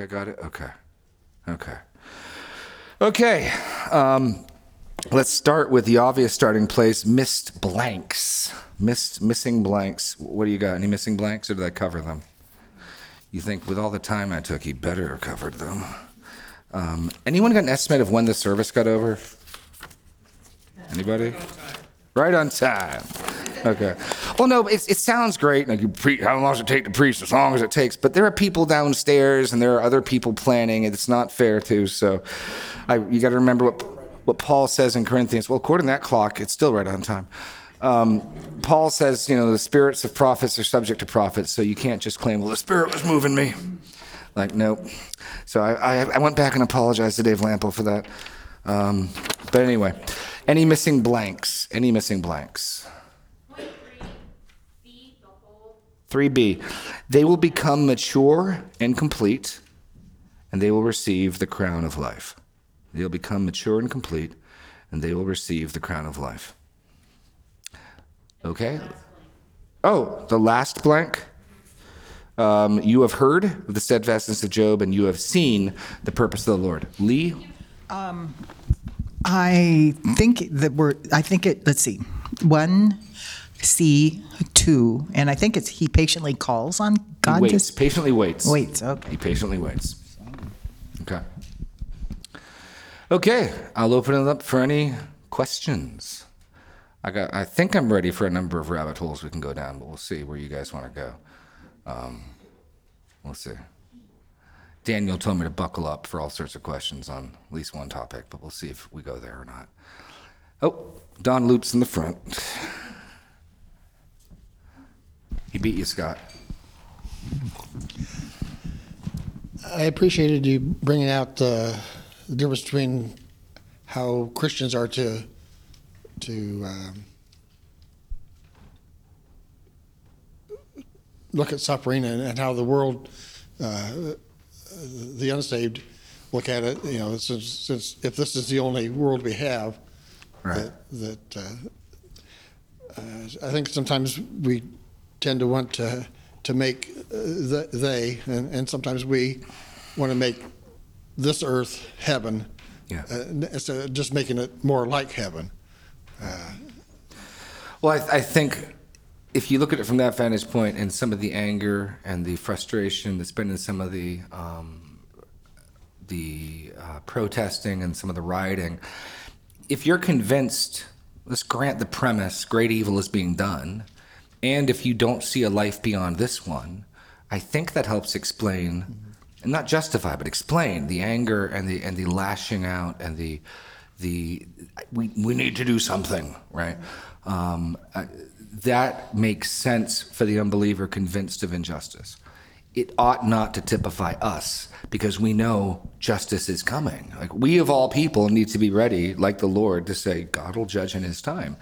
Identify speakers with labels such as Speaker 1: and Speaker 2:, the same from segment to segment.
Speaker 1: I got it? Okay. Okay. Okay. Um, let's start with the obvious starting place missed blanks. Missed, missing blanks. What do you got? Any missing blanks, or did I cover them? You think with all the time I took, he better have covered them. Um, anyone got an estimate of when the service got over? Anybody? Right on time. Okay. Well, no, it, it sounds great. Like you pre- how long does it take to preach? As long as it takes. But there are people downstairs, and there are other people planning. and It's not fair too. So, I, you got to remember what what Paul says in Corinthians. Well, according to that clock, it's still right on time. Um, Paul says, you know, the spirits of prophets are subject to prophets, so you can't just claim, well, the spirit was moving me. Like, nope. So I, I, I went back and apologized to Dave Lampo for that. Um, but anyway, any missing blanks? Any missing blanks? 3b. They will become mature and complete, and they will receive the crown of life. They'll become mature and complete, and they will receive the crown of life. Okay? Oh, the last blank. Um, you have heard of the steadfastness of Job, and you have seen the purpose of the Lord. Lee?
Speaker 2: I think that we're, I think it, let's see, one, C, two, and I think it's he patiently calls on God.
Speaker 1: He waits,
Speaker 2: Just
Speaker 1: patiently waits.
Speaker 2: waits. Okay.
Speaker 1: He patiently waits. Okay. Okay, I'll open it up for any questions. I got. I think I'm ready for a number of rabbit holes we can go down, but we'll see where you guys want to go. Um, we'll see. Daniel told me to buckle up for all sorts of questions on at least one topic, but we'll see if we go there or not. Oh, Don Loops in the front. He beat you, Scott.
Speaker 3: I appreciated you bringing out the, the difference between how Christians are to to um, look at suffering and, and how the world, uh, the unsaved, look at it. You know, since since if this is the only world we have,
Speaker 1: Right.
Speaker 3: that, that uh, uh, I think sometimes we tend to want to to make uh, the, they and, and sometimes we want to make this earth heaven
Speaker 1: Yeah.
Speaker 3: uh, instead of just making it more like heaven.
Speaker 1: Well, I, I think if you look at it from that vantage point and some of the anger and the frustration that's been in some of the um, the uh, protesting and some of the rioting, if you're convinced, let's grant the premise, great evil is being done, and if you don't see a life beyond this one, I think that helps explain, and not justify, but explain the anger and the and the lashing out and the the we we need to do something, right? Um, I, that makes sense for the unbeliever convinced of injustice. It ought not to typify us because we know justice is coming. Like we of all people need to be ready, like the Lord, to say God will judge in His time.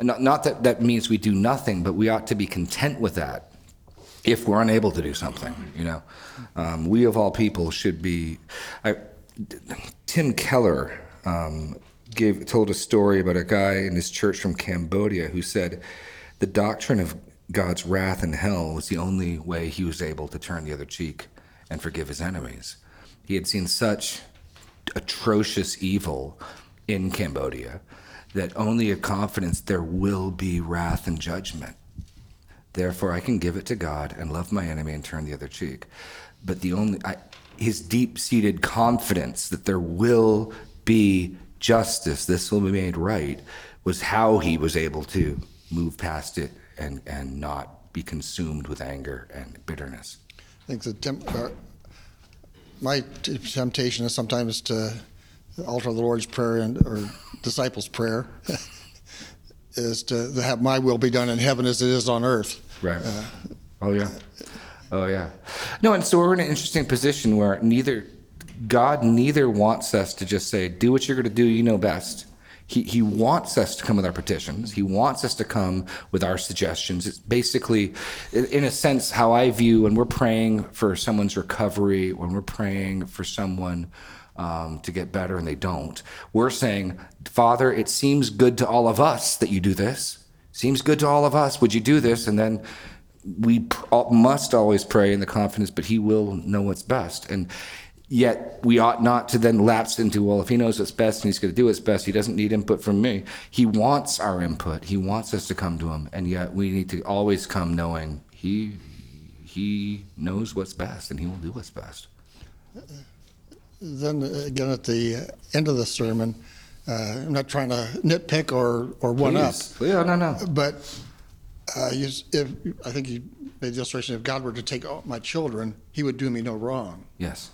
Speaker 1: Not, not that that means we do nothing, but we ought to be content with that if we're unable to do something. You know, um, we of all people should be. I, Tim Keller um, gave told a story about a guy in his church from Cambodia who said the doctrine of God's wrath and hell was the only way he was able to turn the other cheek and forgive his enemies. He had seen such atrocious evil in Cambodia that only a confidence there will be wrath and judgment. Therefore, I can give it to God and love my enemy and turn the other cheek. But the only, I, his deep seated confidence that there will be justice, this will be made right, was how he was able to move past it and, and not be consumed with anger and bitterness.
Speaker 3: I think the temp- uh, my t- temptation is sometimes to alter the Lord's prayer and or disciples' prayer is to, to have my will be done in heaven as it is on earth.
Speaker 1: Right. Uh, oh yeah. Oh yeah. No, and so we're in an interesting position where neither God neither wants us to just say, "Do what you're going to do. You know best." He he wants us to come with our petitions. He wants us to come with our suggestions. It's basically, in in a sense, how I view when we're praying for someone's recovery, when we're praying for someone. Um, to get better and they don't. We're saying, Father, it seems good to all of us that you do this. Seems good to all of us. Would you do this? And then we pr- must always pray in the confidence, but He will know what's best. And yet, we ought not to then lapse into, well, if He knows what's best and He's going to do what's best, He doesn't need input from me. He wants our input. He wants us to come to Him, and yet we need to always come knowing He He knows what's best, and He will do what's best.
Speaker 3: Then uh, again, at the end of the sermon, uh, I'm not trying to nitpick or, or one up,
Speaker 1: Yeah, no, no.
Speaker 3: but uh, you, if I think you made the illustration if God were to take all my children, He would do me no wrong.
Speaker 1: Yes.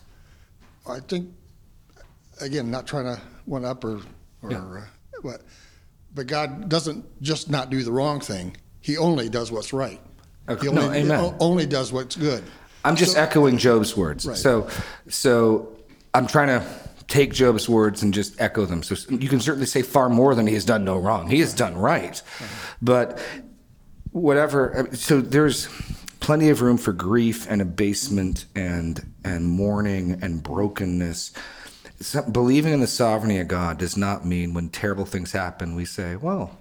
Speaker 3: I think, again, not trying to one up or, or
Speaker 1: Yeah.
Speaker 3: uh, what, but God doesn't just not do the wrong thing. He only does what's right.
Speaker 1: Okay,
Speaker 3: He
Speaker 1: no,
Speaker 3: only,
Speaker 1: amen.
Speaker 3: o- only does what's good.
Speaker 1: I'm just
Speaker 3: So-
Speaker 1: echoing Job's words.
Speaker 3: Right.
Speaker 1: So, so I'm trying to take Job's words and just echo them. So you can certainly say far more than he has done no wrong. He has done right, but whatever. So there's plenty of room for grief and abasement and and mourning and brokenness. So believing in the sovereignty of God does not mean when terrible things happen we say, well.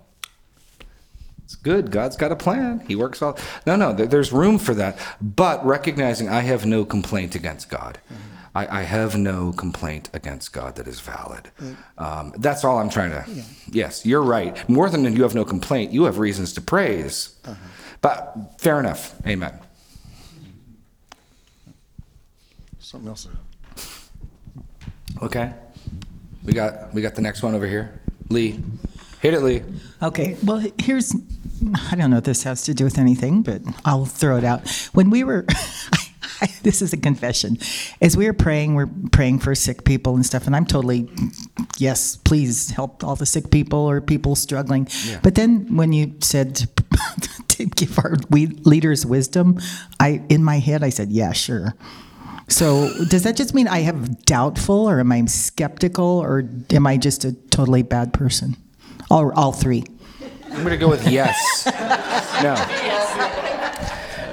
Speaker 1: It's good. God's got a plan. He works all. No, no. There's room for that, but recognizing I have no complaint against God. I, I have no complaint against God that is valid. Um, that's all I'm trying to. Yes, you're right. More than you have no complaint, you have reasons to praise. But fair enough. Amen.
Speaker 3: Something else.
Speaker 1: Okay. We got we got the next one over here. Lee, hit it, Lee.
Speaker 2: Okay, well, here's, I don't know if this has to do with anything, but I'll throw it out. When we were, this is a confession. As we were praying, we're praying for sick people and stuff, and I'm totally, yes, please help all the sick people or people struggling.
Speaker 1: Yeah.
Speaker 2: But then when you said to, to give our leaders wisdom, I, in my head, I said, yeah, sure. So does that just mean I have doubtful, or am I skeptical, or am I just a totally bad person? All, all three.
Speaker 1: I'm going to go with yes. No.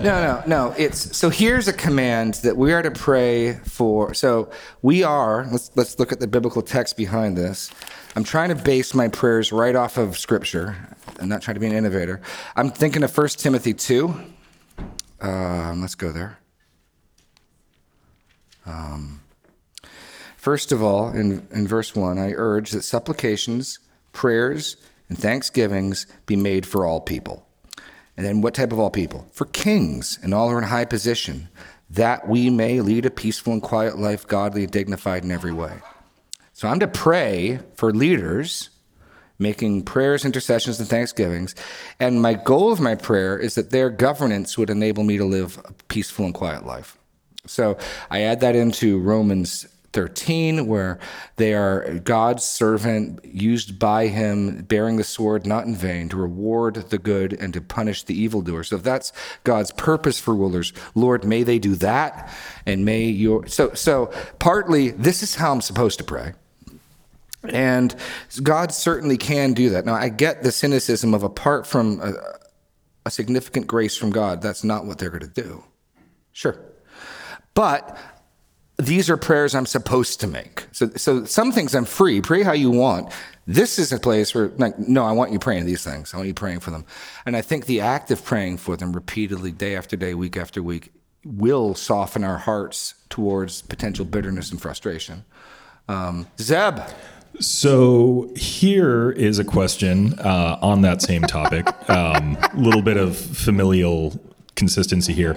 Speaker 1: No, no, no. It's so here's a command that we are to pray for. So we are, let's let's look at the biblical text behind this. I'm trying to base my prayers right off of scripture. I'm not trying to be an innovator. I'm thinking of 1 Timothy 2. Um, let's go there. Um, First of all, in, in verse 1, I urge that supplications, prayers, and thanksgivings be made for all people. And then what type of all people? For kings and all who are in high position, that we may lead a peaceful and quiet life, godly and dignified in every way. So I'm to pray for leaders, making prayers, intercessions, and thanksgivings. And my goal of my prayer is that their governance would enable me to live a peaceful and quiet life. So I add that into Romans 13, where they are God's servant, used by Him, bearing the sword not in vain, to reward the good and to punish the evildoer. So if that's God's purpose for rulers, Lord, may they do that, and may your so so partly this is how I'm supposed to pray. And God certainly can do that. Now, I get the cynicism of apart from a, a significant grace from God, that's not what they're going to do. Sure. But these are prayers I'm supposed to make. So, so some things I'm free. Pray how you want. This is a place where, like, no, I want you praying these things. I want you praying for them. And I think the act of praying for them repeatedly, day after day, week after week, will soften our hearts towards potential bitterness and frustration. Um, Zeb,
Speaker 4: So here is a question uh, on that same topic. A little bit of familial consistency here.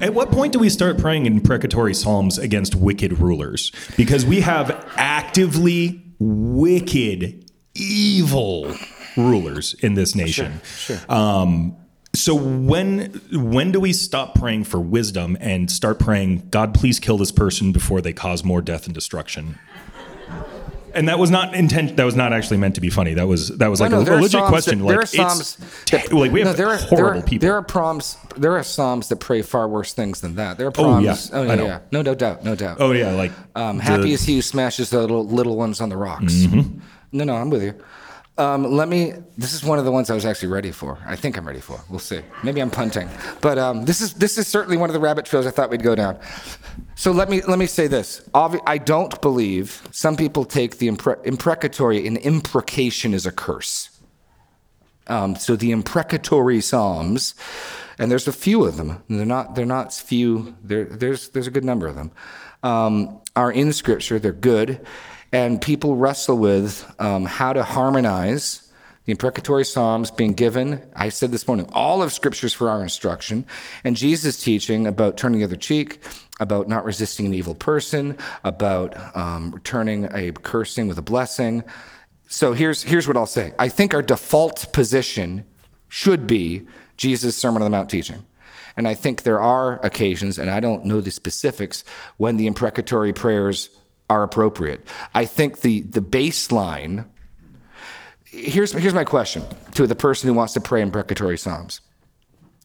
Speaker 4: At what point do we start praying imprecatory psalms against wicked rulers? Because we have actively wicked, evil rulers in this nation. Um, so when when do we stop praying for wisdom and start praying, God, please kill this person before they cause more death and destruction? And that was not intent. That was not actually meant to be funny. That was that was like
Speaker 1: no,
Speaker 4: a,
Speaker 1: there
Speaker 4: a legit question.
Speaker 1: that-
Speaker 4: like
Speaker 1: there are
Speaker 4: it's
Speaker 1: psalms
Speaker 4: te- like we have
Speaker 1: no, there are,
Speaker 4: horrible
Speaker 1: there are,
Speaker 4: people.
Speaker 1: There are psalms. There are psalms that pray far worse things than that. There are
Speaker 4: Oh, yeah,
Speaker 1: oh yeah, yeah. No, no doubt, no doubt.
Speaker 4: oh yeah, like
Speaker 1: Um,
Speaker 4: the-
Speaker 1: happy is he who smashes the little, little ones on the rocks.
Speaker 4: Mm-hmm.
Speaker 1: No, no, I'm with you. Um, let me. This is one of the ones I was actually ready for. I think I'm ready for. We'll see. Maybe I'm punting, but um, this is this is certainly one of the rabbit trails I thought we'd go down. So let me let me say this. Obvi- I don't believe some people take the impre- imprecatory and imprecation as a curse. Um, so the imprecatory psalms, and there's a few of them. They're not they're not few. There, there's there's a good number of them. Um, are in Scripture. They're good, and people wrestle with um, how to harmonize the imprecatory psalms being given. I said this morning, all of Scriptures for our instruction, and Jesus' teaching about turning the other cheek, about not resisting an evil person, about um, returning a cursing with a blessing. So here's here's what I'll say. I think our default position should be Jesus' Sermon on the Mount teaching. And I think there are occasions, and I don't know the specifics, when the imprecatory prayers are appropriate. I think the, the baseline here's, here's my question to the person who wants to pray imprecatory psalms.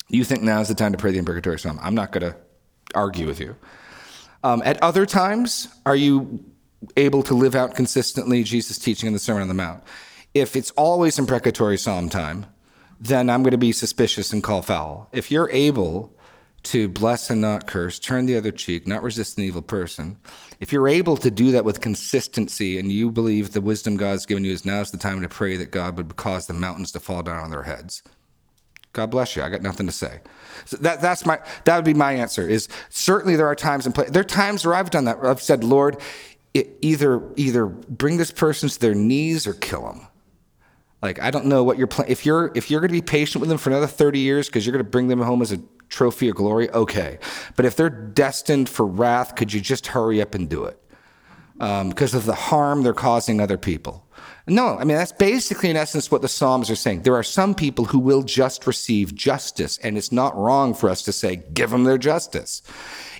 Speaker 1: You think now is the time to pray the imprecatory psalm. I'm not going to argue with you. Um, at other times, are you able to live out consistently Jesus' teaching in the Sermon on the Mount? If it's always imprecatory psalm time, then I'm going to be suspicious and call foul. If you're able to bless and not curse, turn the other cheek, not resist an evil person, if you're able to do that with consistency and you believe the wisdom God's given you is now's the time to pray that God would cause the mountains to fall down on their heads. God bless you. I got nothing to say. So that, that's my, that would be my answer is certainly there are times and place. There are times where I've done that. Where I've said, Lord, either, either bring this person to their knees or kill them. Like, I don't know what you're planning. If you're, if you're going to be patient with them for another 30 years because you're going to bring them home as a trophy of glory, okay. But if they're destined for wrath, could you just hurry up and do it? Um, because of the harm they're causing other people. No, I mean, that's basically, in essence, what the Psalms are saying. There are some people who will just receive justice, and it's not wrong for us to say, give them their justice.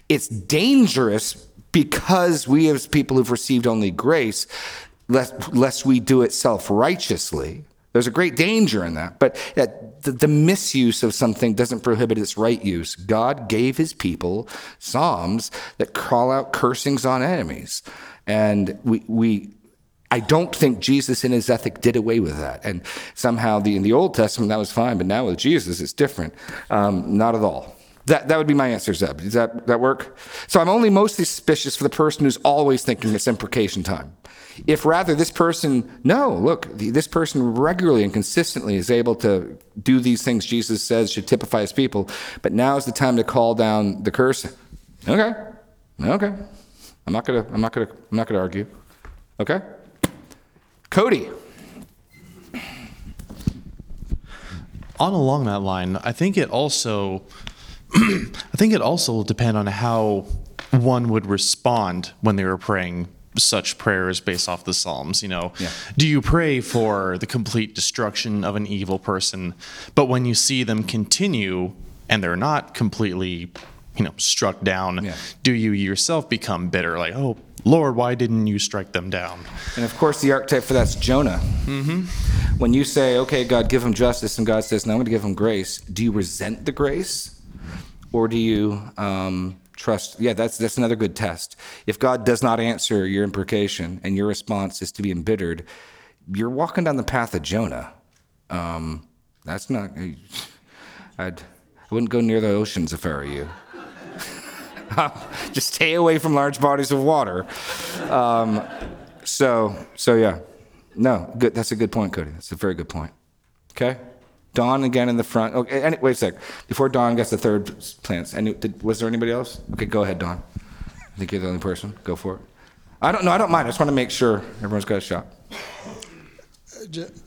Speaker 1: It's dangerous because we, as people who've received only grace, lest, lest we do it self righteously, there's a great danger in that, but the, misuse of something doesn't prohibit its right use. God gave his people psalms that call out cursings on enemies. And we, we I don't think Jesus in his ethic did away with that. And somehow the, in the Old Testament, that was fine, but now with Jesus, it's different. Um, not at all. That, that would be my answer, Zeb. Does that, that work? So I'm only mostly suspicious for the person who's always thinking it's imprecation time. If rather this person, no, look, this person regularly and consistently is able to do these things Jesus says should typify his people, but now is the time to call down the curse. Okay, okay. I'm not gonna, I'm not gonna, I'm not gonna argue. Okay, Cody.
Speaker 5: On along that line, I think it also, I think it also will depend on how one would respond when they were praying such prayers based off the Psalms. You know, yeah. do you pray for the complete destruction of an evil person, but when you see them continue and they're not completely, you know, struck down, yeah. do you yourself become bitter? Like, oh, Lord, why didn't you strike them down?
Speaker 1: And of course, the archetype for that's Jonah. Mm-hmm. When you say, okay, God, give him justice, and God says, no, I'm going to give him grace, do you resent the grace? Or do you um, trust yeah that's that's another good test. If god does not answer your imprecation and your response is to be embittered you're walking down the path of jonah. Um, that's not I'd, i wouldn't go near the oceans if i were you. Just stay away from large bodies of water. Um, so so yeah. No good that's a good point cody. That's a very good point. Okay Don again in the front. Okay, any, wait a sec. Before Don gets the third plants, any, did, was there anybody else? Okay, go ahead, Don. I think you're the only person. Go for it. I don't know. I don't mind. I just want to make sure everyone's got a shot.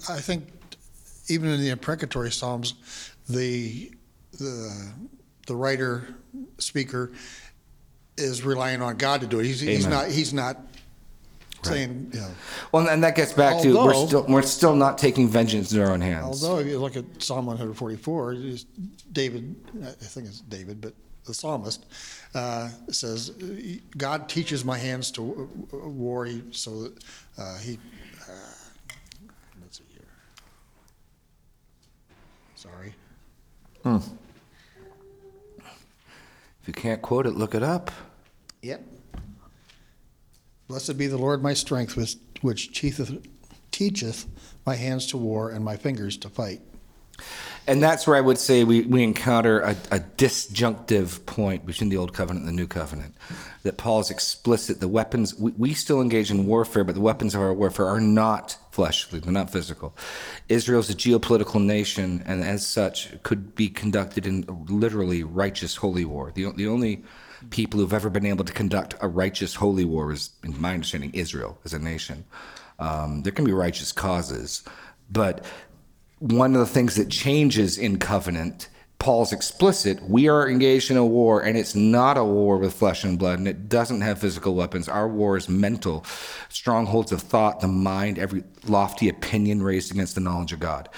Speaker 3: I think even in the imprecatory psalms, the the the writer speaker is relying on God to do it. He's, he's not he's not saying, you know.
Speaker 1: Well, and that gets back to we're still we're still not taking vengeance in our own hands.
Speaker 3: Although if you look at Psalm 144, David, I think it's David, but the psalmist uh, says, "God teaches my hands to war, so that uh, he." Uh, let's see here. Sorry.
Speaker 1: Hmm. If you can't quote it, look it up.
Speaker 3: Yep. Blessed be the Lord my strength, which, which teacheth, teacheth my hands to war and my fingers to fight.
Speaker 1: And that's where I would say we, we encounter a, a, disjunctive point between the Old Covenant and the New Covenant. That Paul is explicit. The weapons, we, we still engage in warfare, but the weapons of our warfare are not fleshly, they're not physical. Israel's a geopolitical nation, and as such, could be conducted in literally righteous holy war. The, the only people who've ever been able to conduct a righteous holy war is, in my understanding, Israel as a nation. Um, there can be righteous causes, but one of the things that changes in covenant Paul's explicit. We are engaged in a war, and it's not a war with flesh and blood, and it doesn't have physical weapons. Our war is mental, strongholds of thought, the mind, every lofty opinion raised against the knowledge of God.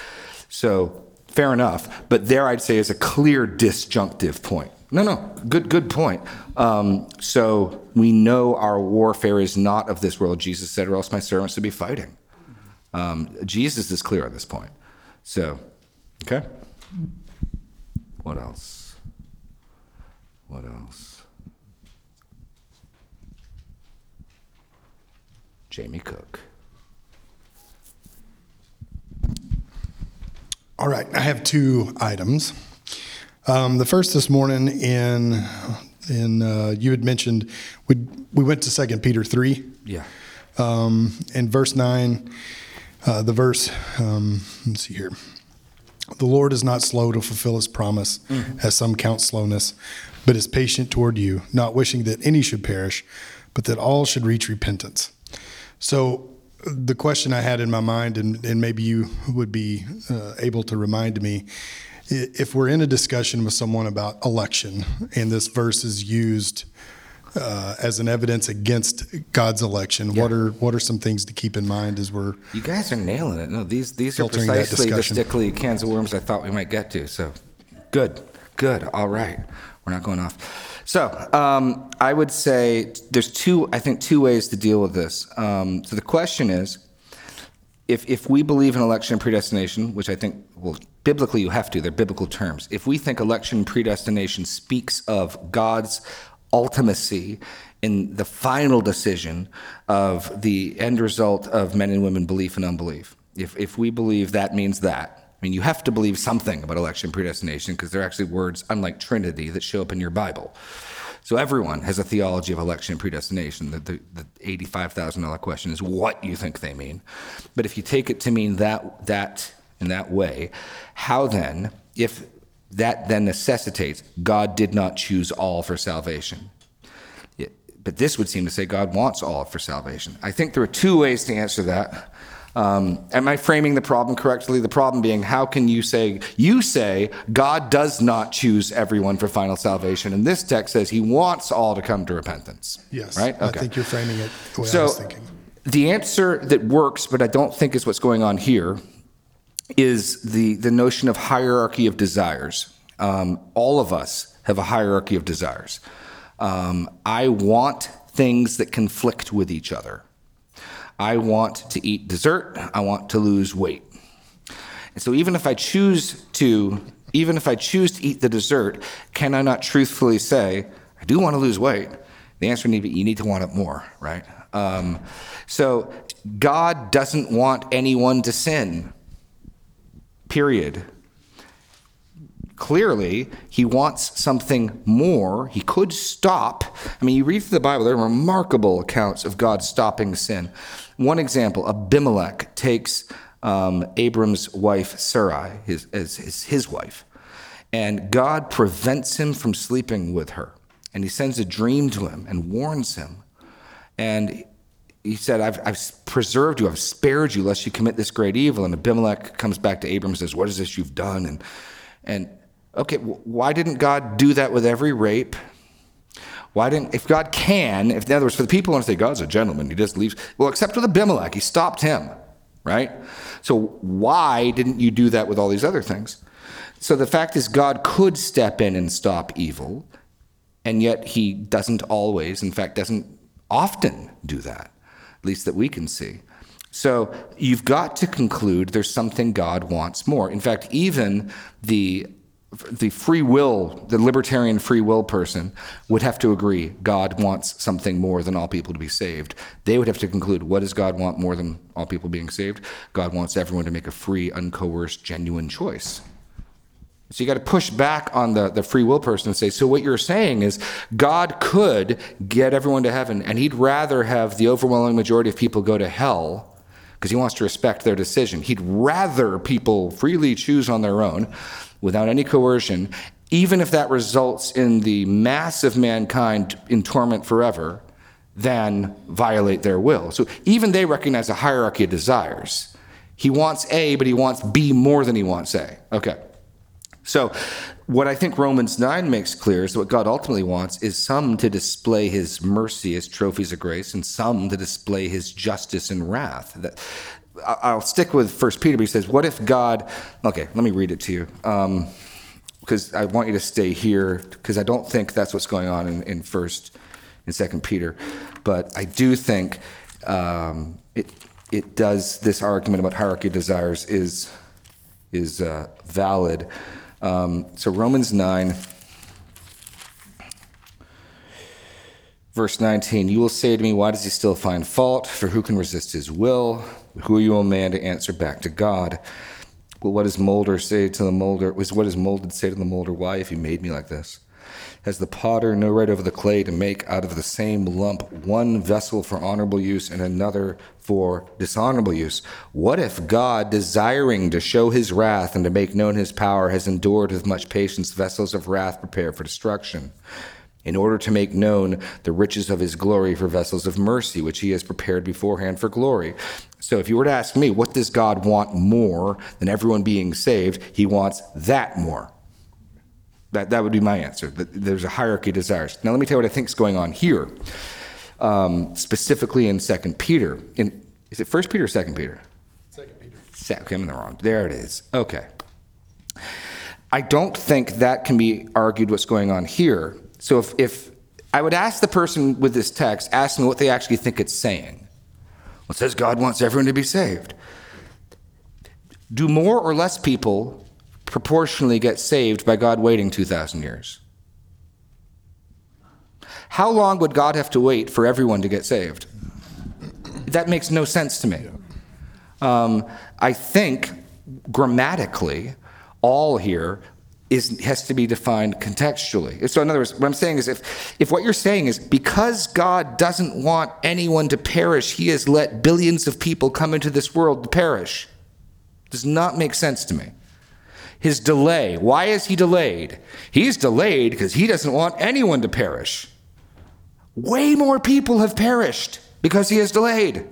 Speaker 1: So, fair enough. But there, I'd say, is a clear disjunctive point. No, no, good, good point. Um, so we know our warfare is not of this world. Jesus said, "Or else my servants would be fighting." Um, Jesus is clear on this point. So, okay. What else? What else? Jamie Cook.
Speaker 6: All right, I have two items. Um, the first this morning in in uh, you had mentioned we we went to Second Peter three.
Speaker 1: Yeah.
Speaker 6: Um, in verse nine, uh, the verse. Um, let's see here. The Lord is not slow to fulfill his promise, mm. as some count slowness, but is patient toward you, not wishing that any should perish, but that all should reach repentance. So, the question I had in my mind, and, and maybe you would be uh, able to remind me, if we're in a discussion with someone about election and this verse is used uh, as an evidence against God's election. Yeah. What are what are some things to keep in mind as we're
Speaker 1: you guys are nailing it. No, these these are precisely the stickly cans of worms I thought we might get to. So good, good. All right, we're not going off. So um, I would say there's two. I think two ways to deal with this. Um, so the question is, if if we believe in election predestination, which I think well biblically you have to, they're biblical terms. If we think election predestination speaks of God's ultimacy in the final decision of the end result of men and women belief and unbelief. If, if we believe that means that, I mean, you have to believe something about election predestination because they're actually words, unlike Trinity, that show up in your Bible. So everyone has a theology of election and predestination. The, the, the $85,000 question is what you think they mean. But if you take it to mean that, that in that way, how then, if that then necessitates God did not choose all for salvation. But this would seem to say God wants all for salvation. I think there are two ways to answer that. Um, am I framing the problem correctly? The problem being, how can you say, you say God does not choose everyone for final salvation? And this text says he wants all to come to repentance.
Speaker 6: Yes.
Speaker 1: Right?
Speaker 6: Okay. I think you're framing it the way
Speaker 1: so,
Speaker 6: I was thinking.
Speaker 1: The answer that works, but I don't think is what's going on here, is the, the notion of hierarchy of desires. Um, all of us have a hierarchy of desires. Um, I want things that conflict with each other. I want to eat dessert. I want to lose weight. And so even if I choose to, even if I choose to eat the dessert, can I not truthfully say, I do want to lose weight? The answer need be you need to want it more, right? Um, so God doesn't want anyone to sin. Period. Clearly, he wants something more. He could stop. I mean, you read through the Bible, there are remarkable accounts of God stopping sin. One example Abimelech takes um, Abram's wife, Sarai, his, as his, his wife, and God prevents him from sleeping with her. And he sends a dream to him and warns him. And he said, I've, I've, preserved you, I've spared you, lest you commit this great evil. And Abimelech comes back to Abram and says, What is this you've done? And, and okay, why didn't God do that with every rape? Why didn't, if God can, if in other words, for the people who want to say God's a gentleman, he just leaves, well, except with Abimelech, he stopped him, right? So why didn't you do that with all these other things? So the fact is, God could step in and stop evil, and yet he doesn't always, in fact, doesn't often do that, at least that we can see. So you've got to conclude there's something God wants more. In fact, even the the free will, the libertarian free will person would have to agree God wants something more than all people to be saved. They would have to conclude what does God want more than all people being saved? God wants everyone to make a free, uncoerced, genuine choice. So you got to push back on the, the free will person and say, so what you're saying is God could get everyone to heaven, and he'd rather have the overwhelming majority of people go to hell because he wants to respect their decision. He'd rather people freely choose on their own without any coercion, even if that results in the mass of mankind in torment forever, than violate their will. So even they recognize a hierarchy of desires. He wants A, but he wants B more than he wants A. Okay. So, what I think Romans 9 makes clear is what God ultimately wants is some to display his mercy as trophies of grace and some to display his justice and wrath. That, I'll stick with First Peter, but he says, What if God. Okay, let me read it to you. Because I want you to stay here, because I don't think that's what's going on in, in First and Second Peter. But I do think um, it, it does, this argument about hierarchy desires is, is uh, valid. Um, so Romans 9, verse 19, you will say to me, Why does he still find fault? For who can resist his will? Who are you, O man, to answer back to God? Well, what does Molder say to the molder? Was what does molded say to the molder? Why have you made me like this? Has the potter no right over the clay to make out of the same lump one vessel for honorable use and another for dishonorable use? What if God, desiring to show his wrath and to make known his power, has endured with much patience vessels of wrath prepared for destruction? in order to make known the riches of his glory for vessels of mercy, which he has prepared beforehand for glory. So, if you were to ask me, what does God want more than everyone being saved? He wants that more. That, that would be my answer. There's a hierarchy of desires. Now, let me tell you what I think is going on here, um, specifically in Second Peter. In, is it First Peter or Second Peter? Second Peter. Okay, I'm in the wrong. There it is. Okay. I don't think that can be argued what's going on here so if, if I would ask the person with this text, ask me what they actually think it's saying. Well, it says God wants everyone to be saved. Do more or less people proportionally get saved by God waiting 2,000 years? How long would God have to wait for everyone to get saved? That makes no sense to me. Um, I think grammatically, all here is, has to be defined contextually. So, in other words, what I'm saying is if, if what you're saying is because God doesn't want anyone to perish, he has let billions of people come into this world to perish. Does not make sense to me. His delay, why is he delayed? He's delayed because he doesn't want anyone to perish. Way more people have perished because he has delayed.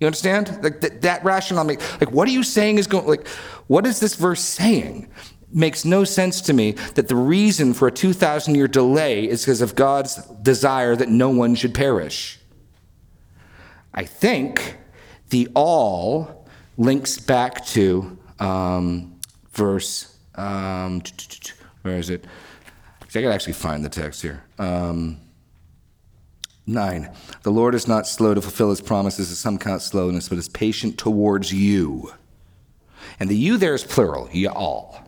Speaker 1: You understand? Like that, that rationale, make, like what are you saying is going? Like, what is this verse saying? makes no sense to me that the reason for a 2,000 year delay is because of God's desire that no one should perish. I think the all links back to um, verse, um, where is it? I gotta actually find the text here. Um, nine. The Lord is not slow to fulfill his promises, as some count slowness, but is patient towards you. And the you there is plural, ye all.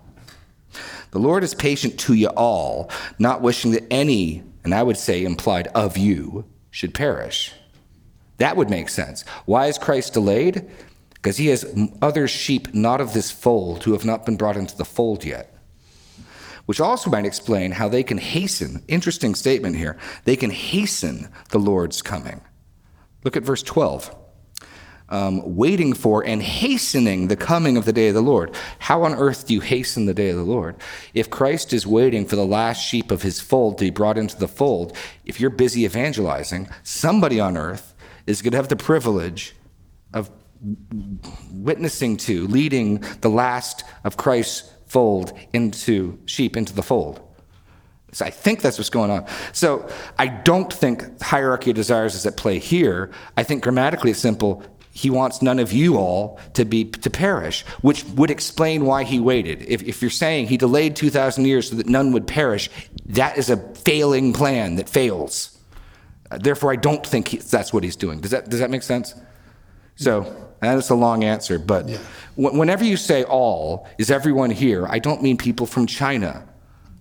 Speaker 1: The Lord is patient to you all, not wishing that any, and I would say implied of you, should perish. That would make sense. Why is Christ delayed? Because he has other sheep not of this fold who have not been brought into the fold yet. Which also might explain how they can hasten, interesting statement here, they can hasten the Lord's coming. Look at verse 12 um, waiting for and hastening the coming of the day of the Lord. How on earth do you hasten the day of the Lord? If Christ is waiting for the last sheep of his fold to be brought into the fold, if you're busy evangelizing, somebody on earth is going to have the privilege of witnessing to, leading the last of Christ's fold into sheep into the fold. So I think that's what's going on. So I don't think hierarchy of desires is at play here. I think grammatically it's simple he wants none of you all to be to perish, which would explain why he waited. If, if you're saying he delayed 2,000 years so that none would perish, that is a failing plan that fails. Uh, therefore, I don't think he, that's what he's doing. Does that does that make sense? So that's a long answer, but yeah. whenever you say all, is everyone here? I don't mean people from China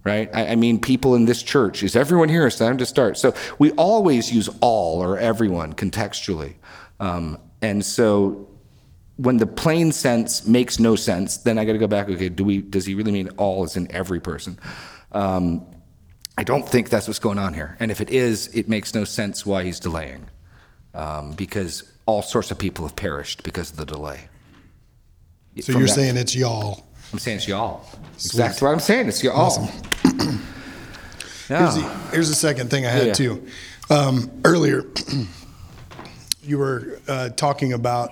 Speaker 1: right? I, I, mean, people in this church. Is everyone here? It's time to start. So we always use all or everyone contextually. Um, and so when the plain sense makes no sense, then I got to go back. Okay, do we? Does he really mean all as in every person? Um, I don't think that's what's going on here. And if it is, it makes no sense why he's delaying. um, because all sorts of people have perished because of the delay.
Speaker 6: So
Speaker 1: From
Speaker 6: you're
Speaker 1: that-
Speaker 6: saying it's y'all.
Speaker 1: I'm saying it's y'all. Exactly what I'm saying. It's y'all.
Speaker 6: Here's the, here's the second thing I had
Speaker 1: Yeah.
Speaker 6: too. Um, earlier, you were uh, talking about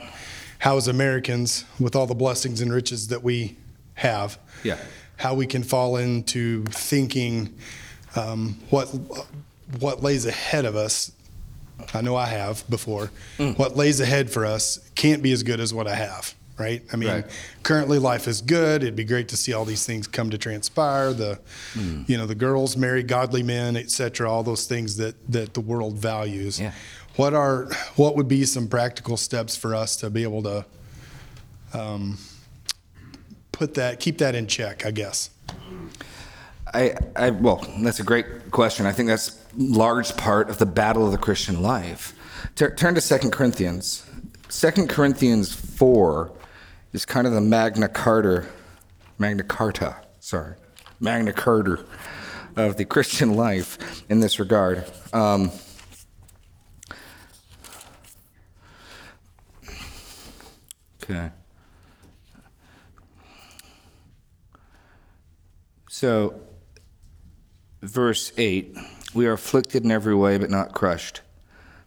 Speaker 6: how, as Americans, with all the blessings and riches that we have,
Speaker 1: Yeah.
Speaker 6: how we can fall into thinking um, what what lays ahead of us. I know I have before.
Speaker 1: Mm.
Speaker 6: What lays ahead for us can't be as good as what I have, right? I mean,
Speaker 1: Right.
Speaker 6: currently life is good. It'd be great to see all these things come to transpire. The,
Speaker 1: Mm.
Speaker 6: you know, the girls marry godly men, et cetera. All those things that that the world values.
Speaker 1: Yeah.
Speaker 6: What are what would be some practical steps for us to be able to um, put that, keep that in check? I guess.
Speaker 1: I, I, well, that's a great question. I think that's large part of the battle of the Christian life. Tur- turn to Second Corinthians. Second Corinthians 4 is kind of the Magna Carta, Magna Carta, sorry, Magna Carta of the Christian life in this regard. Um, okay. So, verse 8 We are afflicted in every way, but not crushed,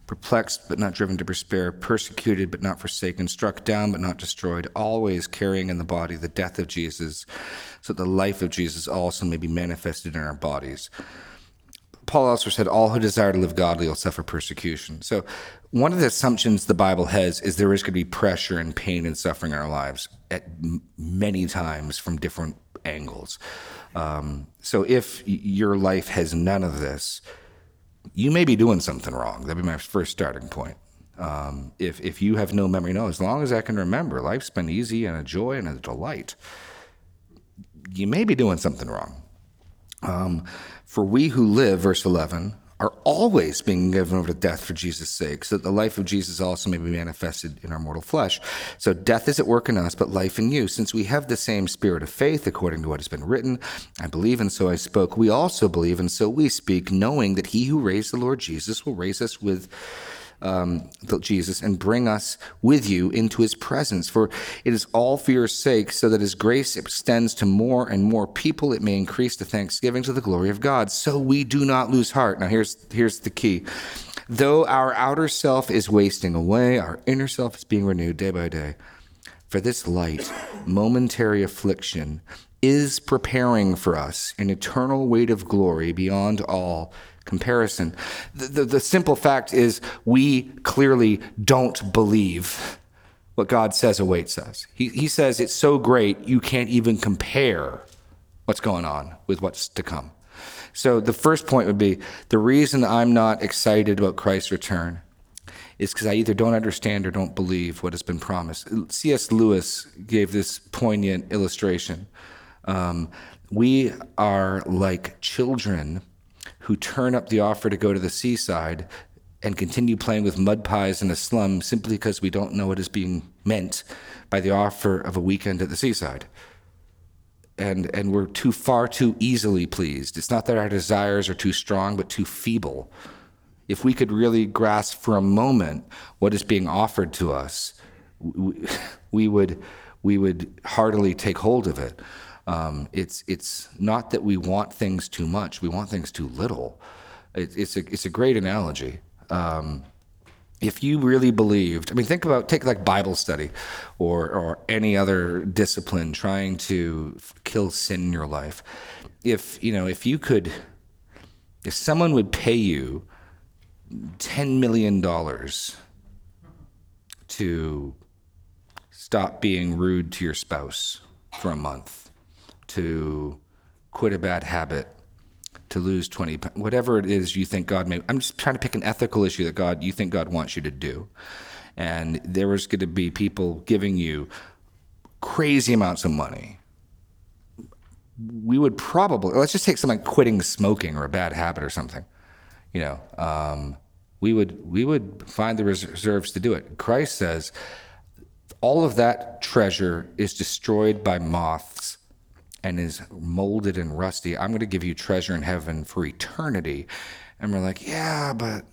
Speaker 1: perplexed, but not driven to despair, persecuted, but not forsaken, struck down, but not destroyed, always carrying in the body the death of Jesus, so that the life of Jesus also may be manifested in our bodies. Paul also said, All who desire to live godly will suffer persecution. So, one of the assumptions the Bible has is there is going to be pressure and pain and suffering in our lives at many times from different angles. Um, so, if your life has none of this, you may be doing something wrong. That'd be my first starting point. Um, if if you have no memory, no, as long as I can remember, life's been easy and a joy and a delight. You may be doing something wrong. Um, for we who live, verse 11, are always being given over to death for Jesus' sake, so that the life of Jesus also may be manifested in our mortal flesh. So death is at work in us, but life in you. Since we have the same spirit of faith, according to what has been written, I believe and so I spoke. We also believe and so we speak, knowing that he who raised the Lord Jesus will raise us with um, Jesus and bring us with you into his presence. For it is all for your sake, so that his grace extends to more and more people. It may increase the thanksgiving to the glory of God. So we do not lose heart. Now, here's, here's the key. Though our outer self is wasting away, our inner self is being renewed day by day. For this light, momentary affliction is preparing for us an eternal weight of glory beyond all comparison. The, the, the simple fact is, we clearly don't believe what God says awaits us. He, he says it's so great, you can't even compare what's going on with what's to come. So the first point would be the reason I'm not excited about Christ's return is because I either don't understand or don't believe what has been promised. C.S. Lewis gave this poignant illustration. Um, we are like children who turn up the offer to go to the seaside and continue playing with mud pies in a slum simply because we don't know what is being meant by the offer of a weekend at the seaside and and we're too far too easily pleased. It's not that our desires are too strong, but too feeble. If we could really grasp for a moment what is being offered to us, we, we would we would heartily take hold of it. Um, it's it's not that we want things too much; we want things too little. It, it's a it's a great analogy. Um, if you really believed, I mean, think about take like Bible study, or or any other discipline trying to kill sin in your life. If you know, if you could, if someone would pay you ten million dollars to stop being rude to your spouse for a month, to quit a bad habit, to lose 20 pounds, whatever it is you think God may. I'm just trying to pick an ethical issue that God, you think God wants you to do. And there was going to be people giving you crazy amounts of money. We would probably, let's just take something like quitting smoking or a bad habit or something. You know, um, we would we would find the reserves to do it. Christ says, all of that treasure is destroyed by moths and is molded and rusty. I'm going to give you treasure in heaven for eternity. And we're like, yeah, but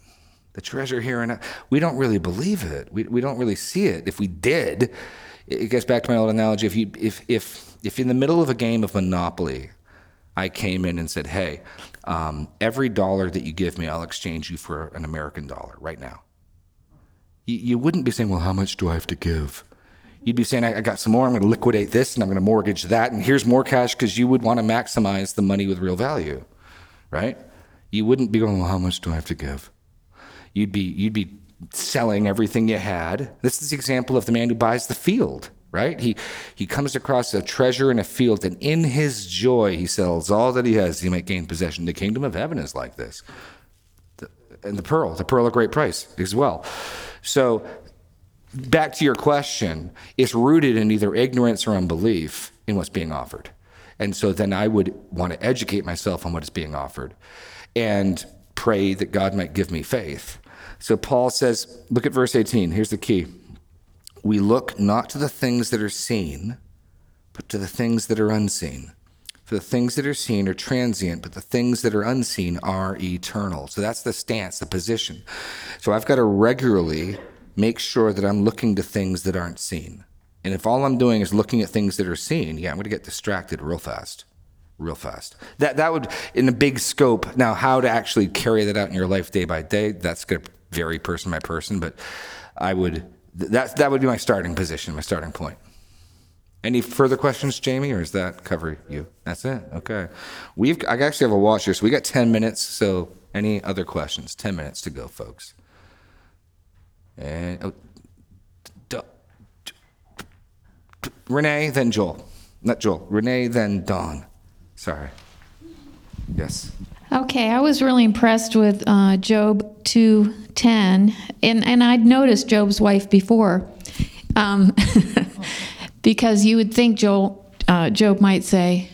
Speaker 1: the treasure here and. We don't really believe it. We, we don't really see it. If we did, it gets back to my old analogy. If you if if if in the middle of a game of Monopoly, I came in and said, "Hey, um, every dollar that you give me, I'll exchange you for an American dollar right now." You, you wouldn't be saying, "Well, how much do I have to give?" You'd be saying, I, I got some more. I'm going to liquidate this and I'm going to mortgage that. And here's more cash because you would want to maximize the money with real value, right? You wouldn't be going, well, how much do I have to give? You'd be, you'd be selling everything you had. This is the example of the man who buys the field, right? He, he comes across a treasure in a field and in his joy, he sells all that he has. He might gain possession. The kingdom of heaven is like this. The, and the pearl, the pearl of great price as well. So back to your question, it's rooted in either ignorance or unbelief in what's being offered. And so then I would want to educate myself on what is being offered and pray that God might give me faith. So Paul says, look at verse 18. Here's the key. We look not to the things that are seen, but to the things that are unseen. For the things that are seen are transient, but the things that are unseen are eternal. So that's the stance, the position. So I've got to regularly make sure that I'm looking to things that aren't seen. And if all I'm doing is looking at things that are seen, yeah, I'm going to get distracted real fast. Real fast. That that would in a big scope. Now, how to actually carry that out in your life day by day, that's going to vary person by person, but I would that that would be my starting position, my starting point. Any further questions, Jamie, or is that cover you? That's it. Okay. We've I actually have a watch here, so we got 10 minutes. So any other questions? 10 minutes to go, folks. And oh, d- d- d- Renee, then Joel. Not Joel. Renee, then Dawn. Sorry. Yes.
Speaker 7: Okay, I was really impressed with uh, Job 2:10, and and I'd noticed Job's wife before, um, because you would think Joel, uh, Job might say,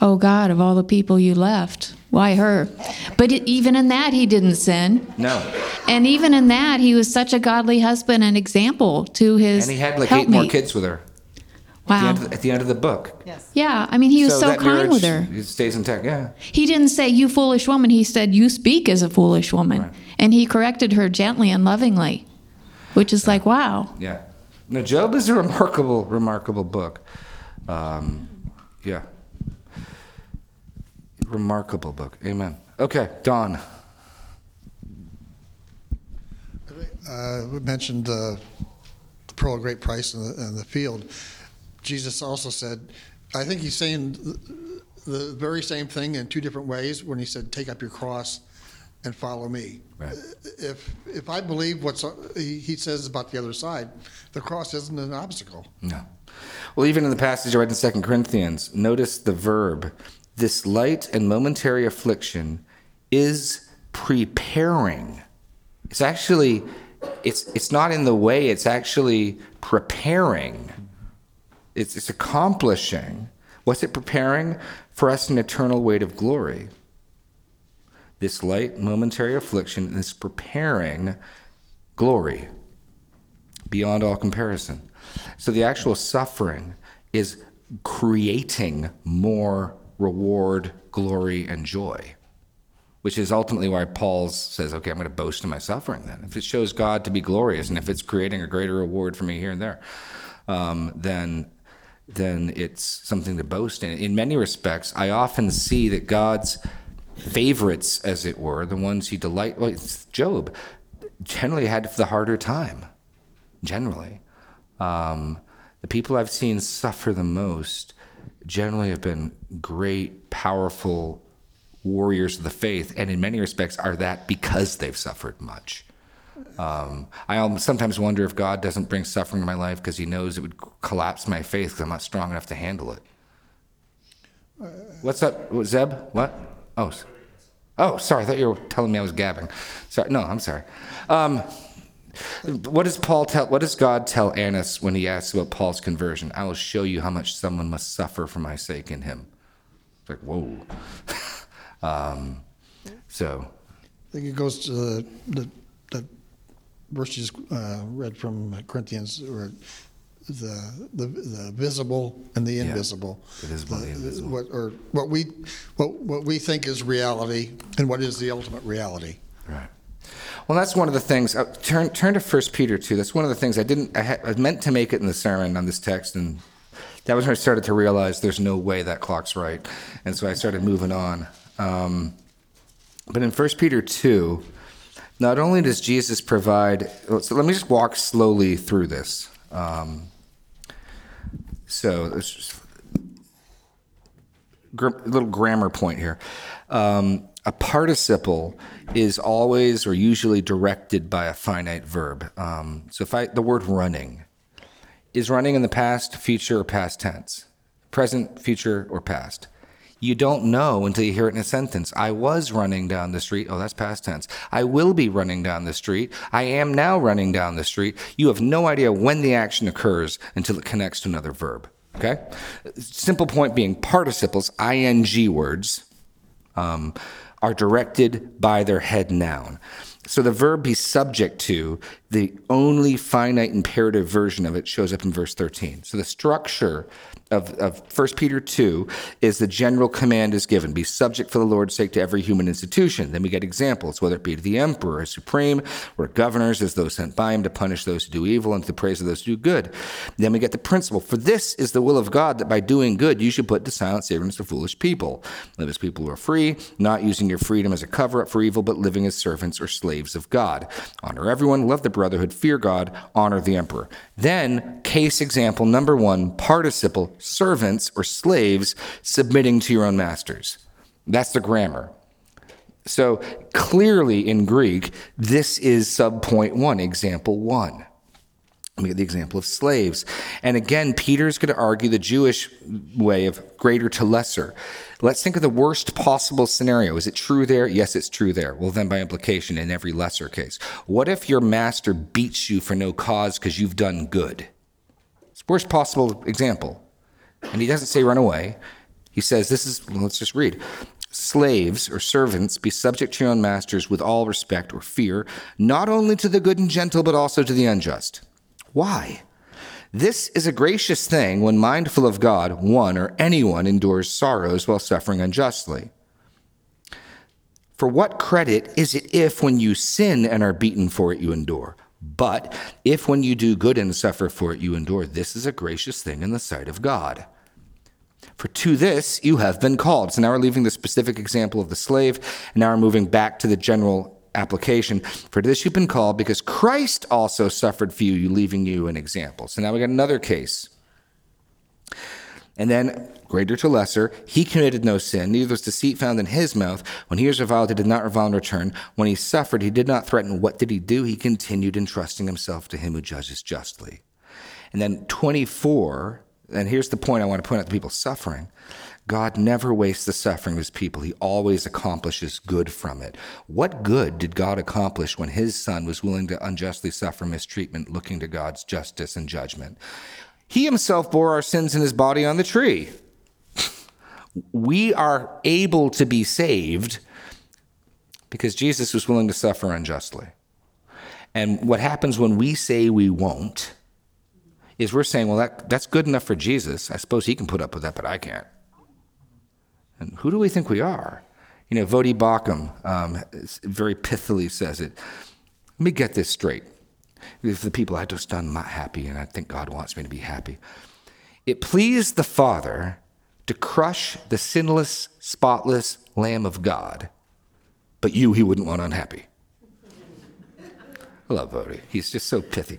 Speaker 7: "Oh God, of all the people you left, why her?" But it, even in that, he didn't sin,
Speaker 1: No.
Speaker 7: And even in that, he was such a godly husband and example to his.
Speaker 1: And he had like eight more kids with her at the,
Speaker 7: Wow.
Speaker 1: end of the, at the end of the book. Yes.
Speaker 7: Yeah, I mean, he was so,
Speaker 1: that
Speaker 7: kind with her.
Speaker 1: It stays intact. Yeah.
Speaker 7: He didn't say, You foolish woman. He said, You speak as a foolish woman.
Speaker 1: Right.
Speaker 7: And he corrected her gently and lovingly, which is like, wow.
Speaker 1: Yeah. Now, Job is a remarkable, remarkable book. Um, yeah. Remarkable book. Amen. Okay, Dawn.
Speaker 3: Uh, we mentioned uh, the pearl of great price in the, in the field. Jesus also said, I think he's saying the, the very same thing in two different ways when he said, "Take up your cross and follow me."
Speaker 1: Right.
Speaker 3: If if I believe what he, he says about the other side, the cross isn't an obstacle.
Speaker 1: No. Well, even in the passage I read in 2 Corinthians, notice the verb. This light and momentary affliction is preparing. It's actually, it's, it's not in the way, it's actually preparing. It's, it's accomplishing. What's it preparing? For us an eternal weight of glory. This light momentary affliction is preparing glory beyond all comparison. So the actual suffering is creating more reward, glory, and joy, which is ultimately why Paul says, okay, I'm going to boast in my suffering then. If it shows God to be glorious and if it's creating a greater reward for me here and there, um, then then it's something to boast in. In many respects, I often see that God's favorites, as it were, the ones he delight, well, Job, generally had the harder time generally. Um, the people I've seen suffer the most generally have been great, powerful warriors of the faith, and in many respects are that because they've suffered much. Um, I sometimes wonder if God doesn't bring suffering to my life because He knows it would collapse my faith because I'm not strong enough to handle it. What's up, Zeb? What? Oh, oh, sorry. I thought you were telling me I was gabbing. Sorry. No, I'm sorry. Um, what does Paul tell? What does God tell Annas when he asks about Paul's conversion? I will show you how much someone must suffer for my sake in him. It's like whoa. um, so
Speaker 3: I think it goes to the the, the verse you just uh, read from Corinthians, where the the, the visible and the invisible.
Speaker 1: the visible and the invisible.
Speaker 3: What or what we what what we think is reality, and what is the ultimate reality.
Speaker 1: right. Well, that's one of the things. Uh, turn turn to First Peter two. That's one of the things I didn't. I, ha- I meant to make it in the sermon on this text, and that was when I started to realize there's no way that clock's right, and so I started moving on. Um, but in First Peter two, not only does Jesus provide. So let me just walk slowly through this. Um, so just gr- little grammar point here. Um, a participle is always or usually directed by a finite verb. Um, so if I the word running is running in the past, future, or past tense, present, future, or past. You don't know until you hear it in a sentence. I was running down the street. Oh, that's past tense. I will be running down the street. I am now running down the street. You have no idea when the action occurs until it connects to another verb. Okay? Simple point being participles, ing words, um, are directed by their head noun. So the verb be subject to, the only finite imperative version of it shows up in verse 13. So the structure of, of 1 Peter 2 is the general command is given be subject for the Lord's sake to every human institution. Then we get examples, whether it be to the emperor as supreme, or governors as those sent by him to punish those who do evil and to the praise of those who do good. Then we get the principle for this is the will of God that by doing good you should put to silence the ignorance of foolish people. Live as people who are free, not using your freedom as a cover up for evil, but living as servants or slaves of God. Honor everyone, love the brotherhood, fear God, honor the emperor. Then, case example number one, participle servants or slaves submitting to your own masters. That's the grammar. So clearly in Greek, this is subpoint one, example one. We get the example of slaves. And again, Peter's going to argue the Jewish way of greater to lesser. Let's think of the worst possible scenario. Is it true there? Yes, it's true there. Well, then by implication, in every lesser case. What if your master beats you for no cause because you've done good? It's worst possible example. And he doesn't say run away. He says, this is, let's just read. Slaves or servants, be subject to your own masters with all respect or fear, not only to the good and gentle, but also to the unjust. Why? This is a gracious thing when mindful of God, one or anyone endures sorrows while suffering unjustly. For what credit is it if, when you sin and are beaten for it, you endure? But if, when you do good and suffer for it, you endure, this is a gracious thing in the sight of God. For to this you have been called. So now we're leaving the specific example of the slave, and now we're moving back to the general application. For this you've been called, because Christ also suffered for you, leaving you an example. So now we got another case. And then, greater to lesser, he committed no sin, neither was deceit found in his mouth. When he was reviled, he did not revile in return. When he suffered, he did not threaten. What did he do? He continued entrusting himself to him who judges justly. And then 24, and here's the point I want to point out to people suffering. God never wastes the suffering of his people. He always accomplishes good from it. What good did God accomplish when his son was willing to unjustly suffer mistreatment, looking to God's justice and judgment? He himself bore our sins in his body on the tree. We are able to be saved because Jesus was willing to suffer unjustly. And what happens when we say we won't is we're saying, well, that, that's good enough for Jesus. I suppose he can put up with that, but I can't. And who do we think we are? You know, Voddie Baucham um, very pithily says it. Let me get this straight. If the people I just done not happy, and I think God wants me to be happy. It pleased the Father to crush the sinless, spotless Lamb of God, but you he wouldn't want unhappy. I love Voddie. He's just so pithy.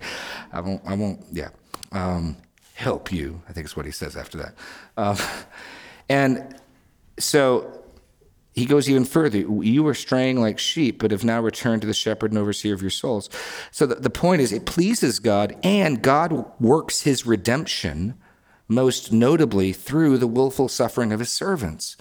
Speaker 1: I won't, I won't, yeah. Um, help you, I think is what he says after that. Um, and so he goes even further. You were straying like sheep, but have now returned to the shepherd and overseer of your souls. So the, the point is, it pleases God, and God works his redemption most notably through the willful suffering of his servants.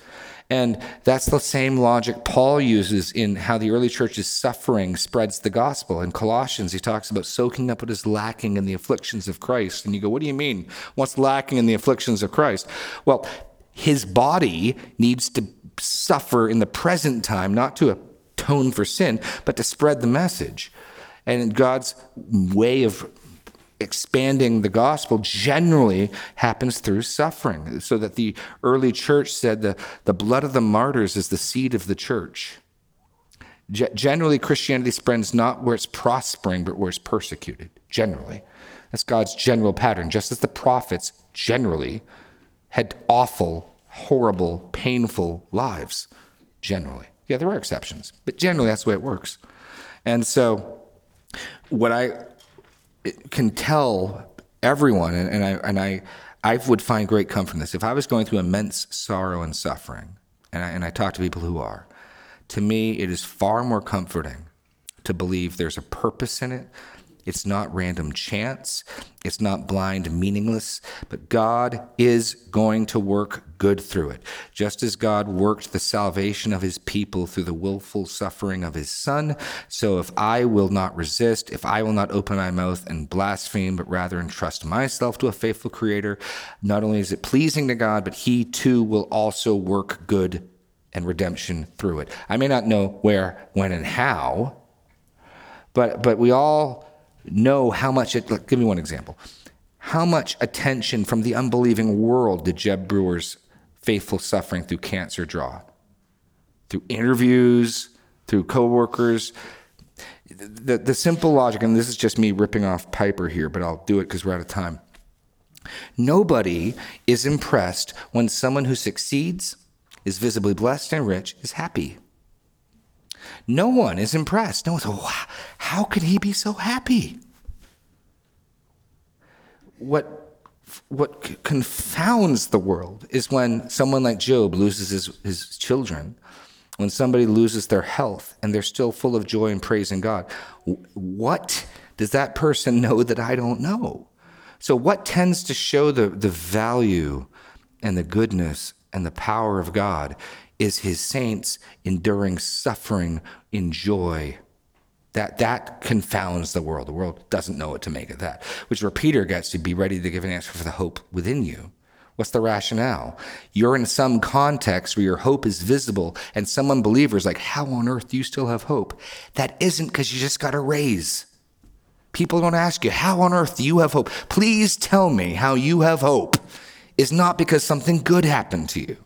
Speaker 1: And that's the same logic Paul uses in how the early church's suffering spreads the gospel. In Colossians, he talks about soaking up what is lacking in the afflictions of Christ. And you go, what do you mean? What's lacking in the afflictions of Christ? Well, his body needs to suffer in the present time, not to atone for sin, but to spread the message. And God's way of expanding the gospel generally happens through suffering. So that the early church said the, the blood of the martyrs is the seed of the church. Ge- generally, Christianity spreads not where it's prospering, but where it's persecuted. Generally. That's God's general pattern, just as the prophets generally had awful, horrible, painful lives. Generally. Yeah, there are exceptions, but generally that's the way it works. And so, what I can tell everyone, and, and I and I I would find great comfort in this. If I was going through immense sorrow and suffering, and I, and I talk to people who are, to me it is far more comforting to believe there's a purpose in it. It's not random chance. It's not blind, meaningless, but God is going to work good through it. Just as God worked the salvation of his people through the willful suffering of his son, so if I will not resist, if I will not open my mouth and blaspheme, but rather entrust myself to a faithful creator, not only is it pleasing to God, but he too will also work good and redemption through it. I may not know where, when, and how, but but we all know how much it. Look, give me one example. How much attention from the unbelieving world did Jeb Brewer's faithful suffering through cancer draw? Through interviews, through coworkers. The, the simple logic, and this is just me ripping off Piper here, but I'll do it because we're out of time. Nobody is impressed when someone who succeeds, is visibly blessed and rich, is happy. No one is impressed. No one's, wow, how could he be so happy? What, what confounds the world is when someone like Job loses his, his children, when somebody loses their health and they're still full of joy and praising God. What does that person know that I don't know? So, what tends to show the, the value and the goodness and the power of God is his saints enduring suffering in joy. That, that confounds the world. The world doesn't know what to make of that, which where Peter gets to be ready to give an answer for the hope within you. What's the rationale? You're in some context where your hope is visible, and some unbelievers like, How on earth do you still have hope? That isn't because you just got a raise. People don't ask you, How on earth do you have hope? Please tell me how you have hope. Is not because something good happened to you.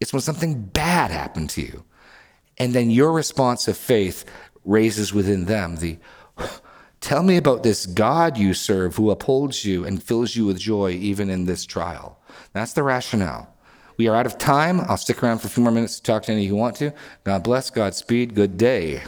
Speaker 1: It's when something bad happened to you. And then your response of faith raises within them the tell me about this God you serve who upholds you and fills you with joy even in this trial. That's the rationale. We are out of time. I'll stick around for a few more minutes to talk to any who want to. God bless, Godspeed, good day.